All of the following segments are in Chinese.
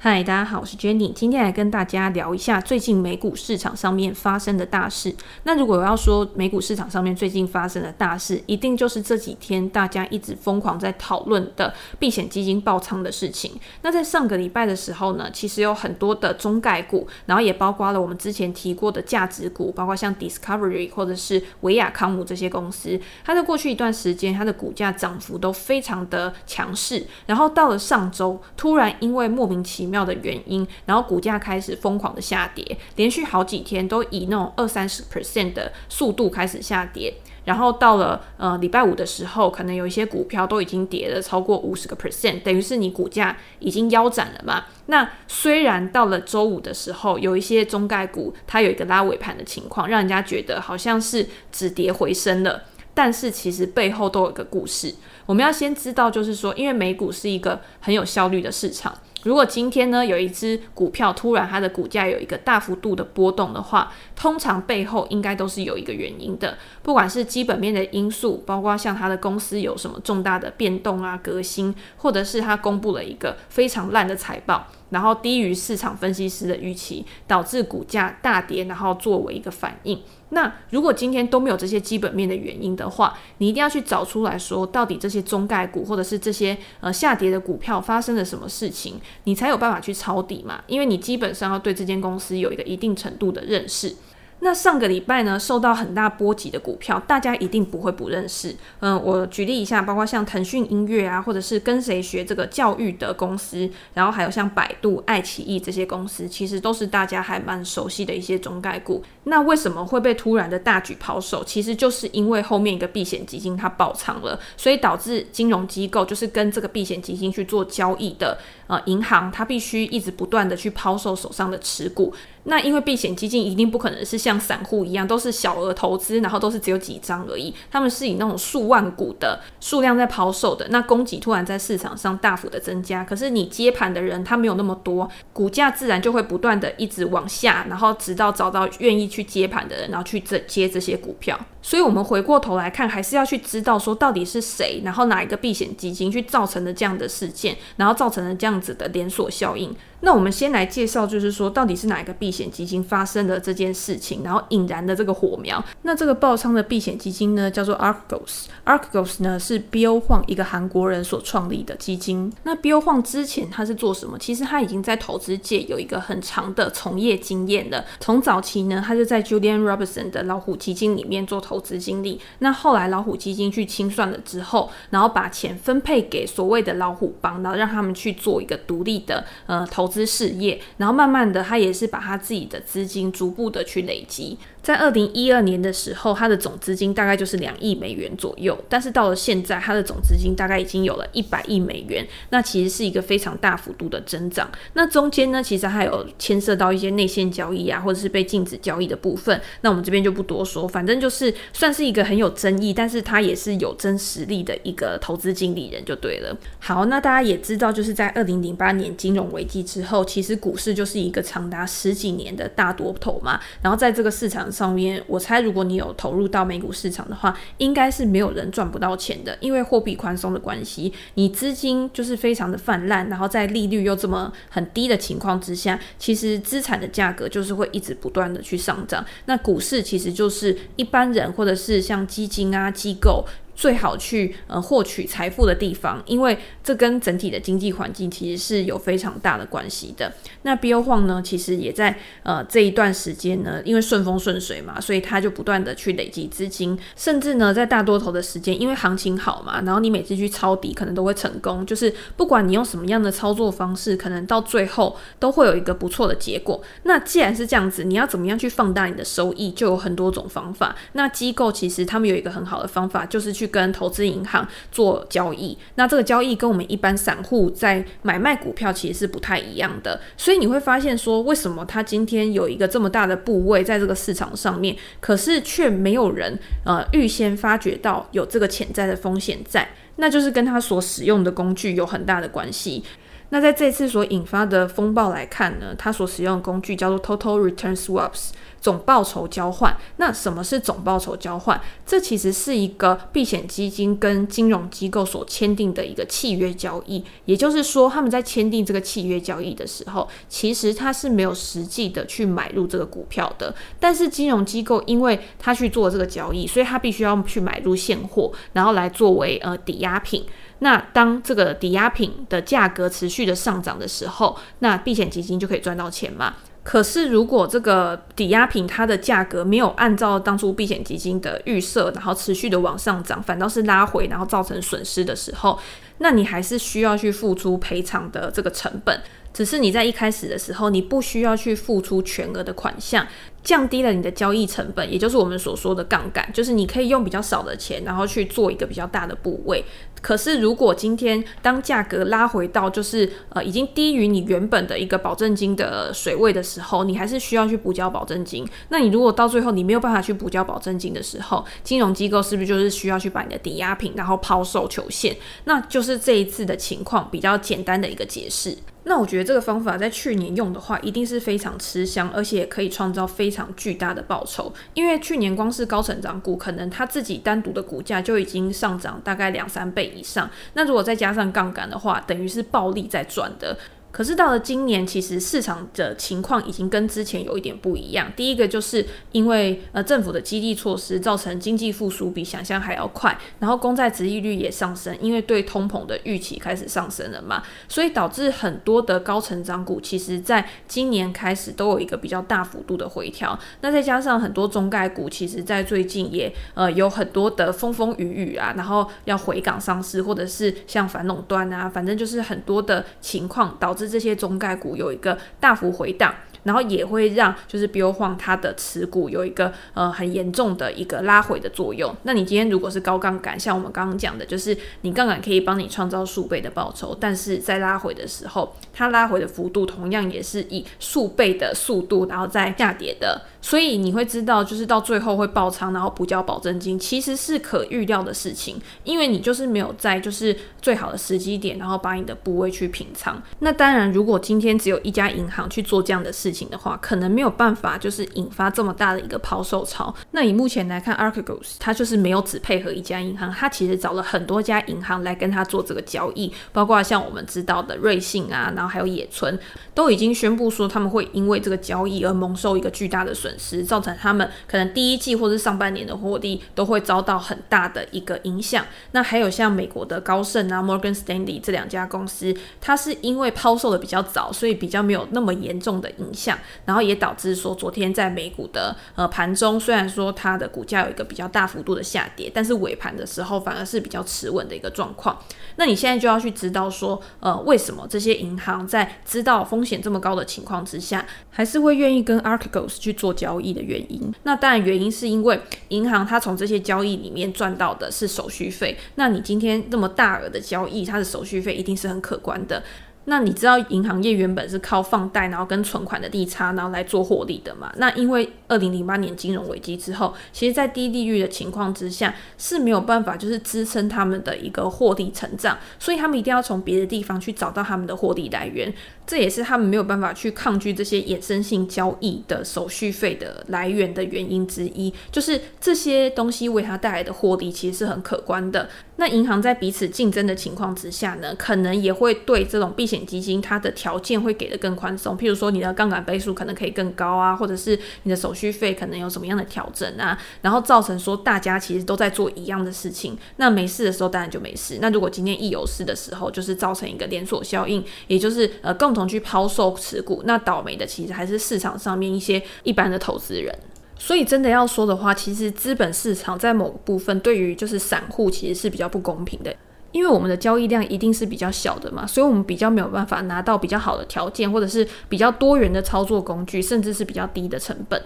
嗨，大家好，我是 Jenny，今天来跟大家聊一下最近美股市场上面发生的大事。那如果我要说美股市场上面最近发生的大事，一定就是这几天大家一直疯狂在讨论的避险基金爆仓的事情。那在上个礼拜的时候呢，其实有很多的中概股，然后也包括了我们之前提过的价值股，包括像 Discovery 或者是维亚康姆这些公司，它在过去一段时间它的股价涨幅都非常的强势，然后到了上周，突然因为莫名其妙妙的原因，然后股价开始疯狂的下跌，连续好几天都以那种二三十 percent 的速度开始下跌，然后到了呃礼拜五的时候，可能有一些股票都已经跌了超过五十个 percent，等于是你股价已经腰斩了嘛。那虽然到了周五的时候，有一些中概股它有一个拉尾盘的情况，让人家觉得好像是止跌回升了，但是其实背后都有一个故事。我们要先知道，就是说，因为美股是一个很有效率的市场。如果今天呢，有一只股票突然它的股价有一个大幅度的波动的话，通常背后应该都是有一个原因的，不管是基本面的因素，包括像它的公司有什么重大的变动啊、革新，或者是它公布了一个非常烂的财报，然后低于市场分析师的预期，导致股价大跌，然后作为一个反应。那如果今天都没有这些基本面的原因的话，你一定要去找出来说，到底这些中概股或者是这些呃下跌的股票发生了什么事情，你才有办法去抄底嘛？因为你基本上要对这间公司有一个一定程度的认识。那上个礼拜呢，受到很大波及的股票，大家一定不会不认识。嗯，我举例一下，包括像腾讯音乐啊，或者是跟谁学这个教育的公司，然后还有像百度、爱奇艺这些公司，其实都是大家还蛮熟悉的一些中概股。那为什么会被突然的大举抛售？其实就是因为后面一个避险基金它爆仓了，所以导致金融机构就是跟这个避险基金去做交易的呃银行，它必须一直不断的去抛售手上的持股。那因为避险基金一定不可能是像散户一样都是小额投资，然后都是只有几张而已，他们是以那种数万股的数量在抛售的。那供给突然在市场上大幅的增加，可是你接盘的人他没有那么多，股价自然就会不断的一直往下，然后直到找到愿意去接盘的人，然后去这接这些股票。所以，我们回过头来看，还是要去知道说到底是谁，然后哪一个避险基金去造成了这样的事件，然后造成了这样子的连锁效应。那我们先来介绍，就是说到底是哪一个避险基金发生了这件事情，然后引燃的这个火苗。那这个爆仓的避险基金呢，叫做 Arcos。Arcos 呢是 Bill Hwang 一个韩国人所创立的基金。那 Bill Hwang 之前他是做什么？其实他已经在投资界有一个很长的从业经验了。从早期呢，他就在 Julian Robertson 的老虎基金里面做投。投资经历，那后来老虎基金去清算了之后，然后把钱分配给所谓的老虎帮，然后让他们去做一个独立的呃投资事业，然后慢慢的他也是把他自己的资金逐步的去累积。在二零一二年的时候，它的总资金大概就是两亿美元左右，但是到了现在，它的总资金大概已经有了一百亿美元，那其实是一个非常大幅度的增长。那中间呢，其实还有牵涉到一些内线交易啊，或者是被禁止交易的部分，那我们这边就不多说，反正就是算是一个很有争议，但是它也是有真实力的一个投资经理人就对了。好，那大家也知道，就是在二零零八年金融危机之后，其实股市就是一个长达十几年的大多头嘛，然后在这个市场上。面，我猜如果你有投入到美股市场的话，应该是没有人赚不到钱的，因为货币宽松的关系，你资金就是非常的泛滥，然后在利率又这么很低的情况之下，其实资产的价格就是会一直不断的去上涨。那股市其实就是一般人或者是像基金啊机构。最好去呃获取财富的地方，因为这跟整体的经济环境其实是有非常大的关系的。那 Bill Hwang 呢，其实也在呃这一段时间呢，因为顺风顺水嘛，所以他就不断的去累积资金，甚至呢在大多头的时间，因为行情好嘛，然后你每次去抄底可能都会成功，就是不管你用什么样的操作方式，可能到最后都会有一个不错的结果。那既然是这样子，你要怎么样去放大你的收益，就有很多种方法。那机构其实他们有一个很好的方法，就是去跟投资银行做交易，那这个交易跟我们一般散户在买卖股票其实是不太一样的，所以你会发现说，为什么他今天有一个这么大的部位在这个市场上面，可是却没有人呃预先发觉到有这个潜在的风险在，那就是跟他所使用的工具有很大的关系。那在这次所引发的风暴来看呢，它所使用的工具叫做 Total Return Swaps。总报酬交换，那什么是总报酬交换？这其实是一个避险基金跟金融机构所签订的一个契约交易。也就是说，他们在签订这个契约交易的时候，其实他是没有实际的去买入这个股票的。但是金融机构因为他去做这个交易，所以他必须要去买入现货，然后来作为呃抵押品。那当这个抵押品的价格持续的上涨的时候，那避险基金就可以赚到钱嘛。可是，如果这个抵押品它的价格没有按照当初避险基金的预设，然后持续的往上涨，反倒是拉回，然后造成损失的时候，那你还是需要去付出赔偿的这个成本。只是你在一开始的时候，你不需要去付出全额的款项，降低了你的交易成本，也就是我们所说的杠杆，就是你可以用比较少的钱，然后去做一个比较大的部位。可是如果今天当价格拉回到就是呃已经低于你原本的一个保证金的水位的时候，你还是需要去补交保证金。那你如果到最后你没有办法去补交保证金的时候，金融机构是不是就是需要去把你的抵押品然后抛售求现？那就是这一次的情况比较简单的一个解释。那我觉得这个方法在去年用的话，一定是非常吃香，而且可以创造非常巨大的报酬。因为去年光是高成长股，可能它自己单独的股价就已经上涨大概两三倍以上。那如果再加上杠杆的话，等于是暴利在赚的。可是到了今年，其实市场的情况已经跟之前有一点不一样。第一个就是因为呃政府的激励措施造成经济复苏比想象还要快，然后公债殖利率也上升，因为对通膨的预期开始上升了嘛，所以导致很多的高成长股其实在今年开始都有一个比较大幅度的回调。那再加上很多中概股，其实在最近也呃有很多的风风雨雨啊，然后要回港上市，或者是像反垄断啊，反正就是很多的情况导是。这些中概股有一个大幅回档。然后也会让就是 bo 它的持股有一个呃很严重的一个拉回的作用。那你今天如果是高杠杆，像我们刚刚讲的，就是你杠杆可以帮你创造数倍的报酬，但是在拉回的时候，它拉回的幅度同样也是以数倍的速度然后再下跌的。所以你会知道，就是到最后会爆仓，然后补交保证金，其实是可预料的事情，因为你就是没有在就是最好的时机点，然后把你的部位去平仓。那当然，如果今天只有一家银行去做这样的事情的话，可能没有办法就是引发这么大的一个抛售潮。那以目前来看，Archegos 它就是没有只配合一家银行，它其实找了很多家银行来跟他做这个交易，包括像我们知道的瑞信啊，然后还有野村，都已经宣布说他们会因为这个交易而蒙受一个巨大的损损失，造成他们可能第一季或是上半年的获利都会遭到很大的一个影响。那还有像美国的高盛啊、Morgan Stanley 这两家公司，它是因为抛售的比较早，所以比较没有那么严重的影响。然后也导致说，昨天在美股的呃盘中，虽然说它的股价有一个比较大幅度的下跌，但是尾盘的时候反而是比较持稳的一个状况。那你现在就要去知道说，呃，为什么这些银行在知道风险这么高的情况之下，还是会愿意跟 Archegos 去做交易的原因？那当然原因是因为银行它从这些交易里面赚到的是手续费。那你今天这么大额的交易，它的手续费一定是很可观的。那你知道银行业原本是靠放贷，然后跟存款的利差，然后来做获利的嘛？那因为二零零八年金融危机之后，其实在低利率的情况之下是没有办法就是支撑他们的一个获利成长，所以他们一定要从别的地方去找到他们的获利来源。这也是他们没有办法去抗拒这些衍生性交易的手续费的来源的原因之一，就是这些东西为他带来的获利其实是很可观的。那银行在彼此竞争的情况之下呢，可能也会对这种避险基金它的条件会给得更宽松，譬如说你的杠杆倍数可能可以更高啊，或者是你的手续费可能有什么样的调整啊，然后造成说大家其实都在做一样的事情，那没事的时候当然就没事，那如果今天一有事的时候，就是造成一个连锁效应，也就是呃共同。去抛售持股，那倒霉的其实还是市场上面一些一般的投资人。所以真的要说的话，其实资本市场在某部分对于就是散户其实是比较不公平的，因为我们的交易量一定是比较小的嘛，所以我们比较没有办法拿到比较好的条件，或者是比较多元的操作工具，甚至是比较低的成本。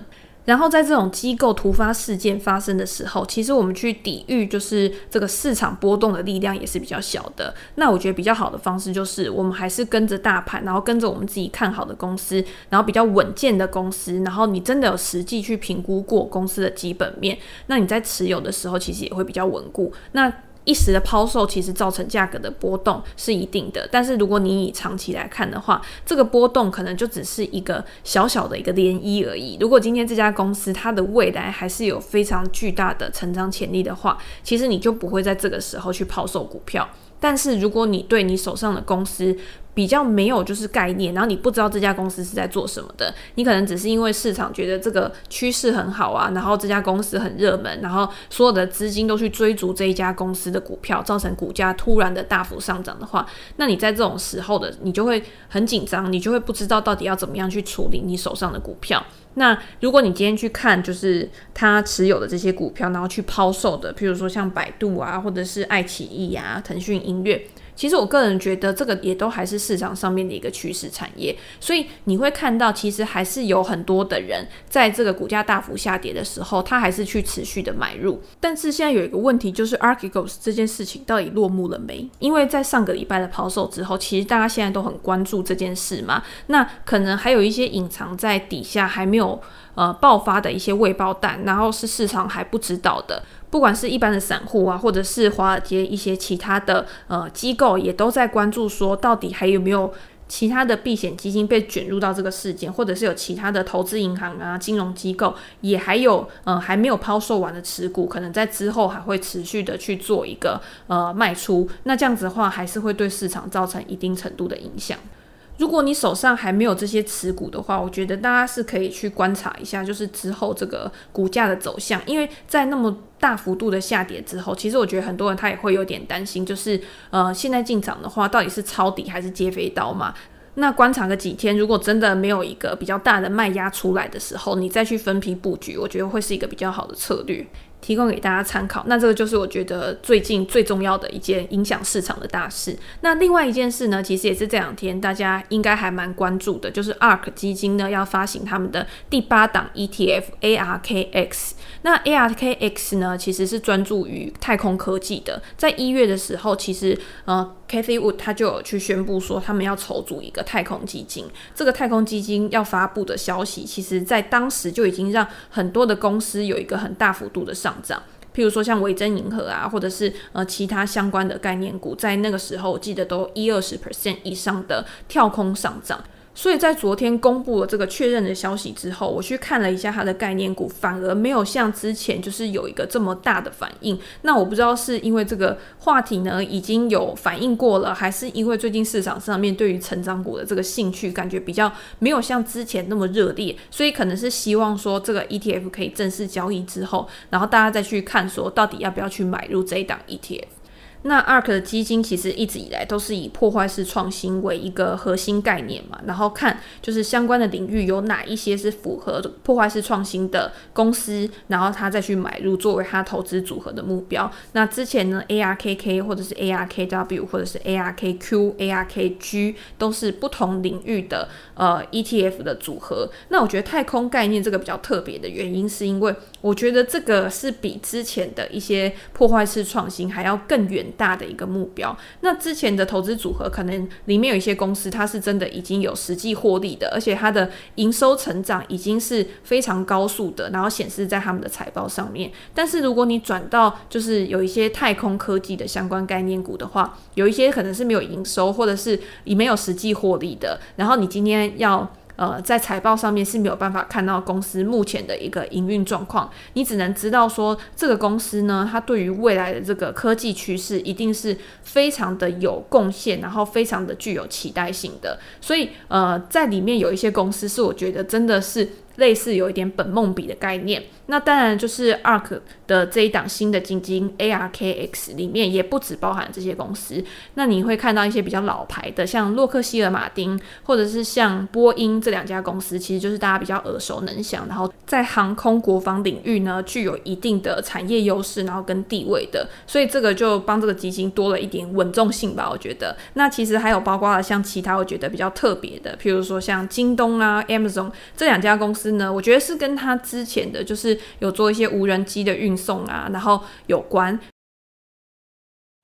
然后在这种机构突发事件发生的时候，其实我们去抵御就是这个市场波动的力量也是比较小的。那我觉得比较好的方式就是我们还是跟着大盘，然后跟着我们自己看好的公司，然后比较稳健的公司，然后你真的有实际去评估过公司的基本面，那你在持有的时候其实也会比较稳固。那一时的抛售其实造成价格的波动是一定的，但是如果你以长期来看的话，这个波动可能就只是一个小小的一个涟漪而已。如果今天这家公司它的未来还是有非常巨大的成长潜力的话，其实你就不会在这个时候去抛售股票。但是如果你对你手上的公司，比较没有就是概念，然后你不知道这家公司是在做什么的，你可能只是因为市场觉得这个趋势很好啊，然后这家公司很热门，然后所有的资金都去追逐这一家公司的股票，造成股价突然的大幅上涨的话，那你在这种时候的你就会很紧张，你就会不知道到底要怎么样去处理你手上的股票。那如果你今天去看就是他持有的这些股票，然后去抛售的，譬如说像百度啊，或者是爱奇艺啊、腾讯音乐。其实我个人觉得这个也都还是市场上面的一个趋势产业，所以你会看到，其实还是有很多的人在这个股价大幅下跌的时候，他还是去持续的买入。但是现在有一个问题，就是 Archegos 这件事情到底落幕了没？因为在上个礼拜的抛售之后，其实大家现在都很关注这件事嘛。那可能还有一些隐藏在底下还没有呃爆发的一些未爆弹，然后是市场还不知道的。不管是一般的散户啊，或者是华尔街一些其他的呃机构，也都在关注说，到底还有没有其他的避险基金被卷入到这个事件，或者是有其他的投资银行啊、金融机构也还有呃还没有抛售完的持股，可能在之后还会持续的去做一个呃卖出。那这样子的话，还是会对市场造成一定程度的影响。如果你手上还没有这些持股的话，我觉得大家是可以去观察一下，就是之后这个股价的走向，因为在那么大幅度的下跌之后，其实我觉得很多人他也会有点担心，就是呃，现在进场的话，到底是抄底还是接飞刀嘛？那观察个几天，如果真的没有一个比较大的卖压出来的时候，你再去分批布局，我觉得会是一个比较好的策略。提供给大家参考。那这个就是我觉得最近最重要的一件影响市场的大事。那另外一件事呢，其实也是这两天大家应该还蛮关注的，就是 ARK 基金呢要发行他们的第八档 ETF ARKX。那 ARKX 呢，其实是专注于太空科技的。在一月的时候，其实呃，Cathie Wood 他就有去宣布说，他们要筹组一个太空基金。这个太空基金要发布的消息，其实在当时就已经让很多的公司有一个很大幅度的上涨，譬如说像维珍银河啊，或者是呃其他相关的概念股，在那个时候我记得都一二十 percent 以上的跳空上涨。所以在昨天公布了这个确认的消息之后，我去看了一下它的概念股，反而没有像之前就是有一个这么大的反应。那我不知道是因为这个话题呢已经有反应过了，还是因为最近市场上面对于成长股的这个兴趣感觉比较没有像之前那么热烈，所以可能是希望说这个 ETF 可以正式交易之后，然后大家再去看说到底要不要去买入这一档 ETF。那 ARK 的基金其实一直以来都是以破坏式创新为一个核心概念嘛，然后看就是相关的领域有哪一些是符合破坏式创新的公司，然后他再去买入作为他投资组合的目标。那之前呢，ARKK 或者是 ARKW 或者是 ARKQ、ARKG 都是不同领域的呃 ETF 的组合。那我觉得太空概念这个比较特别的原因，是因为我觉得这个是比之前的一些破坏式创新还要更远大的一个目标。那之前的投资组合可能里面有一些公司，它是真的已经有实际获利的，而且它的营收成长已经是非常高速的，然后显示在他们的财报上面。但是如果你转到就是有一些太空科技的相关概念股的话，有一些可能是没有营收，或者是你没有实际获利的。然后你今天要。呃，在财报上面是没有办法看到公司目前的一个营运状况，你只能知道说这个公司呢，它对于未来的这个科技趋势一定是非常的有贡献，然后非常的具有期待性的。所以，呃，在里面有一些公司是我觉得真的是。类似有一点本梦比的概念，那当然就是 ARK 的这一档新的基金 ARKX 里面也不只包含这些公司。那你会看到一些比较老牌的，像洛克希尔马丁或者是像波音这两家公司，其实就是大家比较耳熟能详，然后在航空国防领域呢具有一定的产业优势，然后跟地位的。所以这个就帮这个基金多了一点稳重性吧，我觉得。那其实还有包括了像其他我觉得比较特别的，譬如说像京东啊、Amazon 这两家公司。呢，我觉得是跟他之前的就是有做一些无人机的运送啊，然后有关。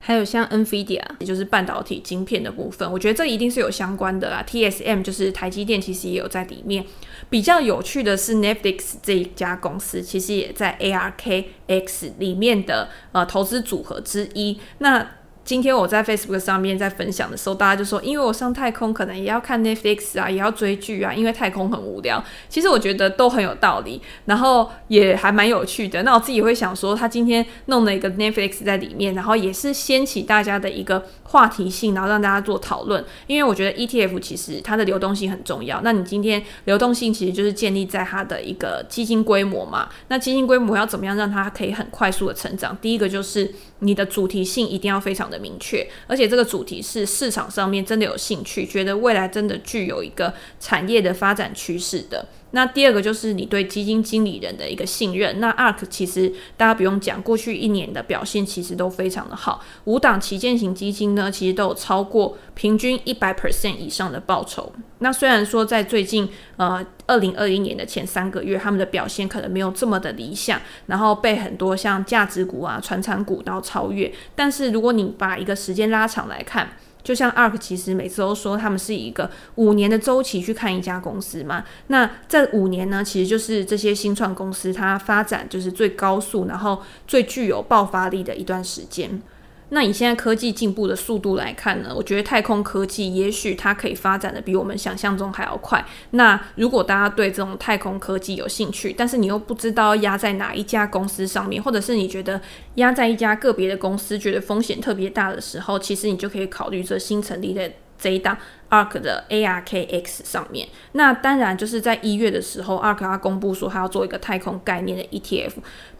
还有像 NVIDIA，也就是半导体晶片的部分，我觉得这一定是有相关的啦。TSM 就是台积电，其实也有在里面。比较有趣的是 Netflix 这一家公司，其实也在 ARKX 里面的呃投资组合之一。那今天我在 Facebook 上面在分享的时候，大家就说，因为我上太空可能也要看 Netflix 啊，也要追剧啊，因为太空很无聊。其实我觉得都很有道理，然后也还蛮有趣的。那我自己会想说，他今天弄了一个 Netflix 在里面，然后也是掀起大家的一个话题性，然后让大家做讨论。因为我觉得 ETF 其实它的流动性很重要。那你今天流动性其实就是建立在它的一个基金规模嘛。那基金规模要怎么样让它可以很快速的成长？第一个就是你的主题性一定要非常的明确，而且这个主题是市场上面真的有兴趣，觉得未来真的具有一个产业的发展趋势的。那第二个就是你对基金经理人的一个信任。那 ARK 其实大家不用讲，过去一年的表现其实都非常的好。五档旗舰型基金呢，其实都有超过平均一百 percent 以上的报酬。那虽然说在最近呃二零二一年的前三个月，他们的表现可能没有这么的理想，然后被很多像价值股啊、传产股都超越。但是如果你把一个时间拉长来看，就像 ARK 其实每次都说他们是一个五年的周期去看一家公司嘛，那这五年呢，其实就是这些新创公司它发展就是最高速，然后最具有爆发力的一段时间。那以现在科技进步的速度来看呢，我觉得太空科技也许它可以发展的比我们想象中还要快。那如果大家对这种太空科技有兴趣，但是你又不知道压在哪一家公司上面，或者是你觉得压在一家个别的公司觉得风险特别大的时候，其实你就可以考虑这新成立的。这一档 ARK 的 ARKX 上面，那当然就是在一月的时候，ARK 它公布说它要做一个太空概念的 ETF。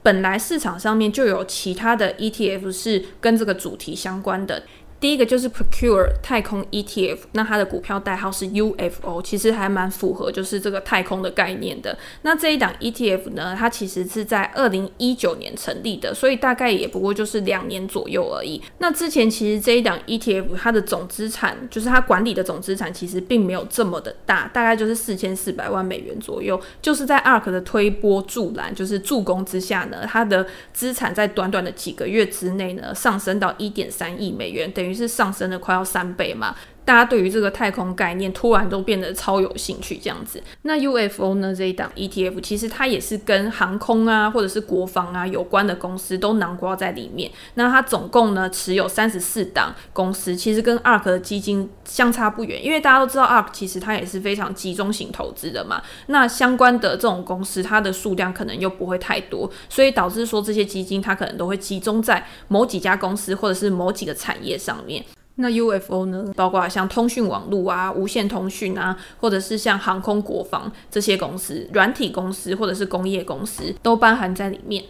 本来市场上面就有其他的 ETF 是跟这个主题相关的。第一个就是 Procure 太空 ETF，那它的股票代号是 UFO，其实还蛮符合就是这个太空的概念的。那这一档 ETF 呢，它其实是在二零一九年成立的，所以大概也不过就是两年左右而已。那之前其实这一档 ETF 它的总资产，就是它管理的总资产，其实并没有这么的大，大概就是四千四百万美元左右。就是在 ARK 的推波助澜，就是助攻之下呢，它的资产在短短的几个月之内呢，上升到一点三亿美元，等于。于是上升了快要三倍嘛。大家对于这个太空概念突然都变得超有兴趣，这样子。那 UFO 呢，这一档 ETF 其实它也是跟航空啊或者是国防啊有关的公司都囊括在里面。那它总共呢持有三十四档公司，其实跟 ARK 的基金相差不远。因为大家都知道 ARK 其实它也是非常集中型投资的嘛。那相关的这种公司，它的数量可能又不会太多，所以导致说这些基金它可能都会集中在某几家公司或者是某几个产业上面。那 UFO 呢，包括像通讯网络啊、无线通讯啊，或者是像航空国防这些公司、软体公司或者是工业公司，都包含在里面。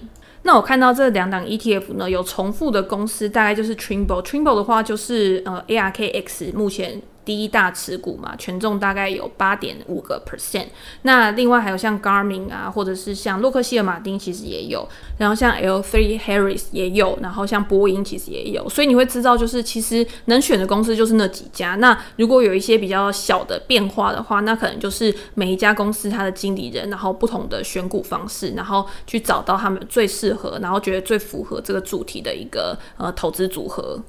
那我看到这两档 ETF 呢，有重复的公司，大概就是 Trimble。Trimble 的话就是呃 ARKX 目前。第一大持股嘛，权重大概有八点五个 percent。那另外还有像 Garmin 啊，或者是像洛克希尔马丁，其实也有。然后像 L3 Harris 也有，然后像波音其实也有。所以你会知道，就是其实能选的公司就是那几家。那如果有一些比较小的变化的话，那可能就是每一家公司它的经理人，然后不同的选股方式，然后去找到他们最适合，然后觉得最符合这个主题的一个呃投资组合。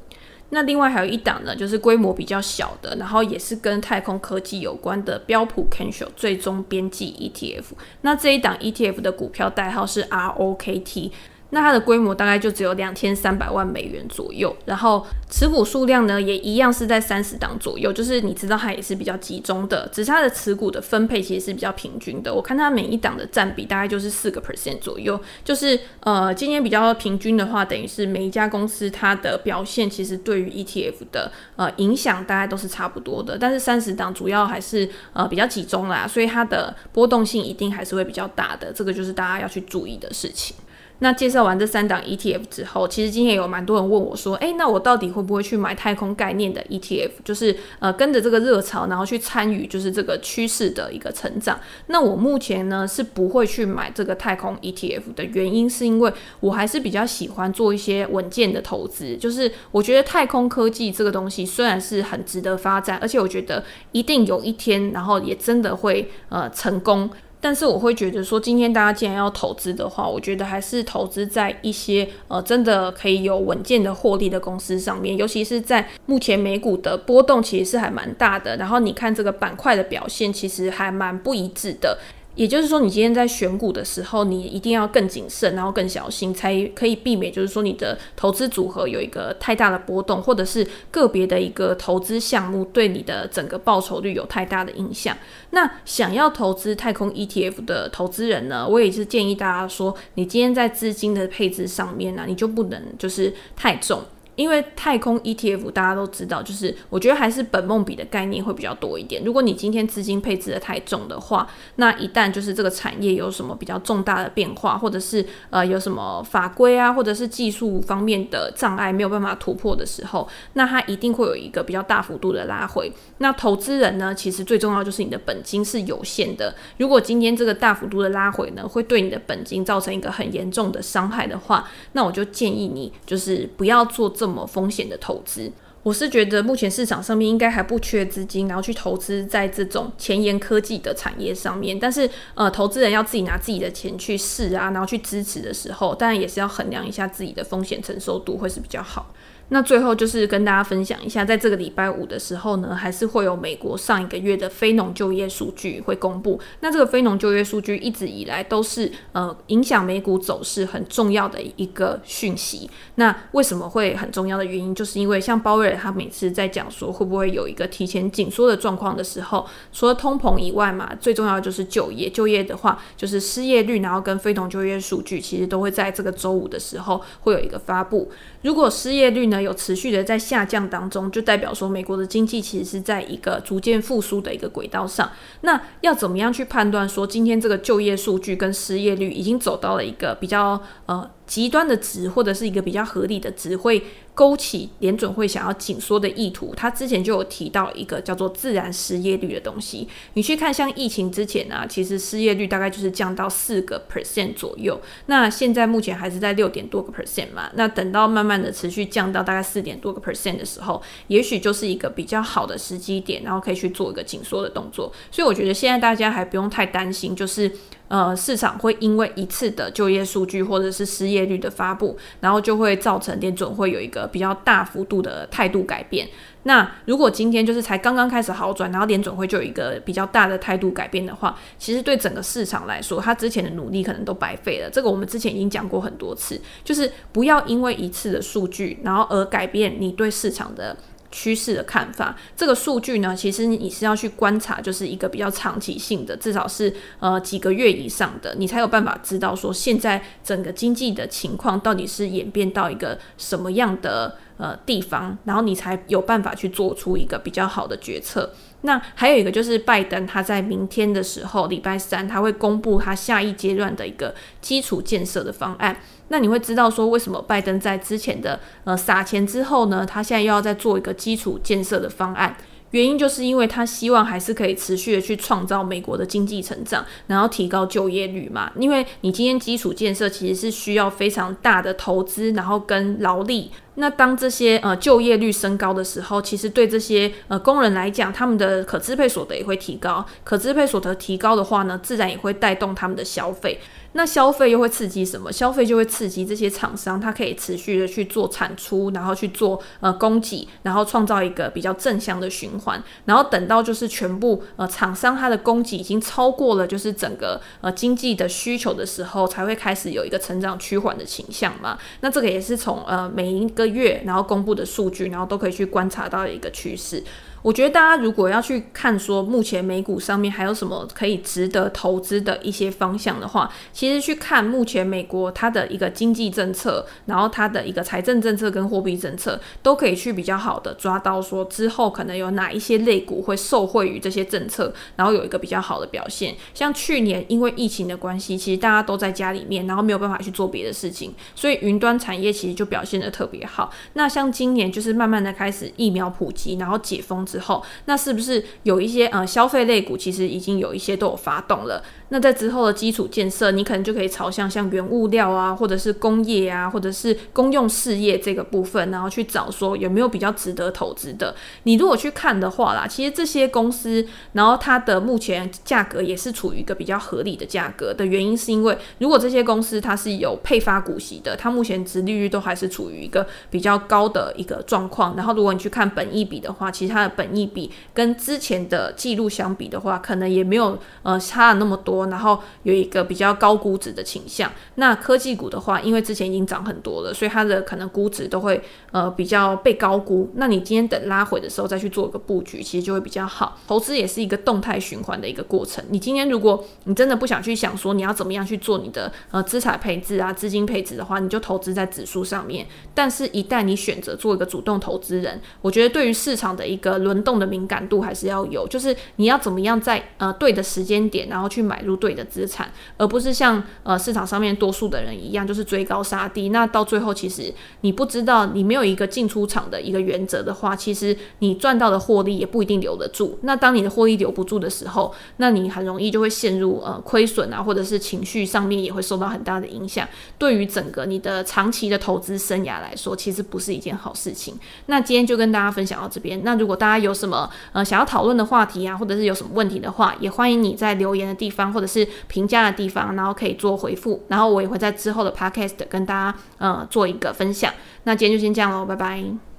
那另外还有一档呢，就是规模比较小的，然后也是跟太空科技有关的标普 Canso 最终边际 ETF。那这一档 ETF 的股票代号是 ROKT。那它的规模大概就只有两千三百万美元左右，然后持股数量呢也一样是在三十档左右，就是你知道它也是比较集中的，只是它的持股的分配其实是比较平均的。我看它每一档的占比大概就是四个 percent 左右，就是呃今年比较平均的话，等于是每一家公司它的表现其实对于 ETF 的呃影响大概都是差不多的，但是三十档主要还是呃比较集中啦，所以它的波动性一定还是会比较大的，这个就是大家要去注意的事情。那介绍完这三档 ETF 之后，其实今天有蛮多人问我说，诶，那我到底会不会去买太空概念的 ETF？就是呃跟着这个热潮，然后去参与就是这个趋势的一个成长。那我目前呢是不会去买这个太空 ETF 的原因，是因为我还是比较喜欢做一些稳健的投资。就是我觉得太空科技这个东西虽然是很值得发展，而且我觉得一定有一天，然后也真的会呃成功。但是我会觉得说，今天大家既然要投资的话，我觉得还是投资在一些呃真的可以有稳健的获利的公司上面，尤其是在目前美股的波动其实是还蛮大的，然后你看这个板块的表现其实还蛮不一致的。也就是说，你今天在选股的时候，你一定要更谨慎，然后更小心，才可以避免，就是说你的投资组合有一个太大的波动，或者是个别的一个投资项目对你的整个报酬率有太大的影响。那想要投资太空 ETF 的投资人呢，我也是建议大家说，你今天在资金的配置上面呢，你就不能就是太重。因为太空 ETF 大家都知道，就是我觉得还是本梦比的概念会比较多一点。如果你今天资金配置的太重的话，那一旦就是这个产业有什么比较重大的变化，或者是呃有什么法规啊，或者是技术方面的障碍没有办法突破的时候，那它一定会有一个比较大幅度的拉回。那投资人呢，其实最重要就是你的本金是有限的。如果今天这个大幅度的拉回呢，会对你的本金造成一个很严重的伤害的话，那我就建议你就是不要做这什么风险的投资？我是觉得目前市场上面应该还不缺资金，然后去投资在这种前沿科技的产业上面。但是，呃，投资人要自己拿自己的钱去试啊，然后去支持的时候，当然也是要衡量一下自己的风险承受度会是比较好。那最后就是跟大家分享一下，在这个礼拜五的时候呢，还是会有美国上一个月的非农就业数据会公布。那这个非农就业数据一直以来都是呃影响美股走势很重要的一个讯息。那为什么会很重要的原因，就是因为像鲍威尔他每次在讲说会不会有一个提前紧缩的状况的时候，除了通膨以外嘛，最重要的就是就业。就业的话，就是失业率，然后跟非农就业数据其实都会在这个周五的时候会有一个发布。如果失业率呢有持续的在下降当中，就代表说美国的经济其实是在一个逐渐复苏的一个轨道上。那要怎么样去判断说今天这个就业数据跟失业率已经走到了一个比较呃极端的值，或者是一个比较合理的值，会勾起联准会想要紧缩的意图。他之前就有提到一个叫做自然失业率的东西。你去看，像疫情之前啊，其实失业率大概就是降到四个 percent 左右。那现在目前还是在六点多个 percent 嘛。那等到慢慢的持续降到大概四点多个 percent 的时候，也许就是一个比较好的时机点，然后可以去做一个紧缩的动作。所以我觉得现在大家还不用太担心，就是。呃，市场会因为一次的就业数据或者是失业率的发布，然后就会造成联准会有一个比较大幅度的态度改变。那如果今天就是才刚刚开始好转，然后联准会就有一个比较大的态度改变的话，其实对整个市场来说，他之前的努力可能都白费了。这个我们之前已经讲过很多次，就是不要因为一次的数据，然后而改变你对市场的。趋势的看法，这个数据呢，其实你是要去观察，就是一个比较长期性的，至少是呃几个月以上的，你才有办法知道说现在整个经济的情况到底是演变到一个什么样的呃地方，然后你才有办法去做出一个比较好的决策。那还有一个就是拜登他在明天的时候，礼拜三他会公布他下一阶段的一个基础建设的方案。那你会知道说，为什么拜登在之前的呃撒钱之后呢，他现在又要再做一个基础建设的方案？原因就是因为他希望还是可以持续的去创造美国的经济成长，然后提高就业率嘛。因为你今天基础建设其实是需要非常大的投资，然后跟劳力。那当这些呃就业率升高的时候，其实对这些呃工人来讲，他们的可支配所得也会提高。可支配所得提高的话呢，自然也会带动他们的消费。那消费又会刺激什么？消费就会刺激这些厂商，它可以持续的去做产出，然后去做呃供给，然后创造一个比较正向的循环。然后等到就是全部呃厂商它的供给已经超过了就是整个呃经济的需求的时候，才会开始有一个成长趋缓的倾向嘛。那这个也是从呃每一个月然后公布的数据，然后都可以去观察到一个趋势。我觉得大家如果要去看说目前美股上面还有什么可以值得投资的一些方向的话，其实去看目前美国它的一个经济政策，然后它的一个财政政策跟货币政策，都可以去比较好的抓到说之后可能有哪一些类股会受惠于这些政策，然后有一个比较好的表现。像去年因为疫情的关系，其实大家都在家里面，然后没有办法去做别的事情，所以云端产业其实就表现得特别好。那像今年就是慢慢的开始疫苗普及，然后解封。之后，那是不是有一些呃消费类股其实已经有一些都有发动了？那在之后的基础建设，你可能就可以朝向像原物料啊，或者是工业啊，或者是公用事业这个部分，然后去找说有没有比较值得投资的。你如果去看的话啦，其实这些公司，然后它的目前价格也是处于一个比较合理的价格的原因，是因为如果这些公司它是有配发股息的，它目前殖利率都还是处于一个比较高的一个状况。然后如果你去看本益比的话，其实它的本益比跟之前的记录相比的话，可能也没有呃差了那么多。然后有一个比较高估值的倾向。那科技股的话，因为之前已经涨很多了，所以它的可能估值都会呃比较被高估。那你今天等拉回的时候再去做一个布局，其实就会比较好。投资也是一个动态循环的一个过程。你今天如果你真的不想去想说你要怎么样去做你的呃资产配置啊、资金配置的话，你就投资在指数上面。但是，一旦你选择做一个主动投资人，我觉得对于市场的一个轮动的敏感度还是要有，就是你要怎么样在呃对的时间点，然后去买入。对的资产，而不是像呃市场上面多数的人一样，就是追高杀低。那到最后，其实你不知道，你没有一个进出场的一个原则的话，其实你赚到的获利也不一定留得住。那当你的获利留不住的时候，那你很容易就会陷入呃亏损啊，或者是情绪上面也会受到很大的影响。对于整个你的长期的投资生涯来说，其实不是一件好事情。那今天就跟大家分享到这边。那如果大家有什么呃想要讨论的话题啊，或者是有什么问题的话，也欢迎你在留言的地方或者是评价的地方，然后可以做回复，然后我也会在之后的 podcast 跟大家呃做一个分享。那今天就先这样喽，拜拜。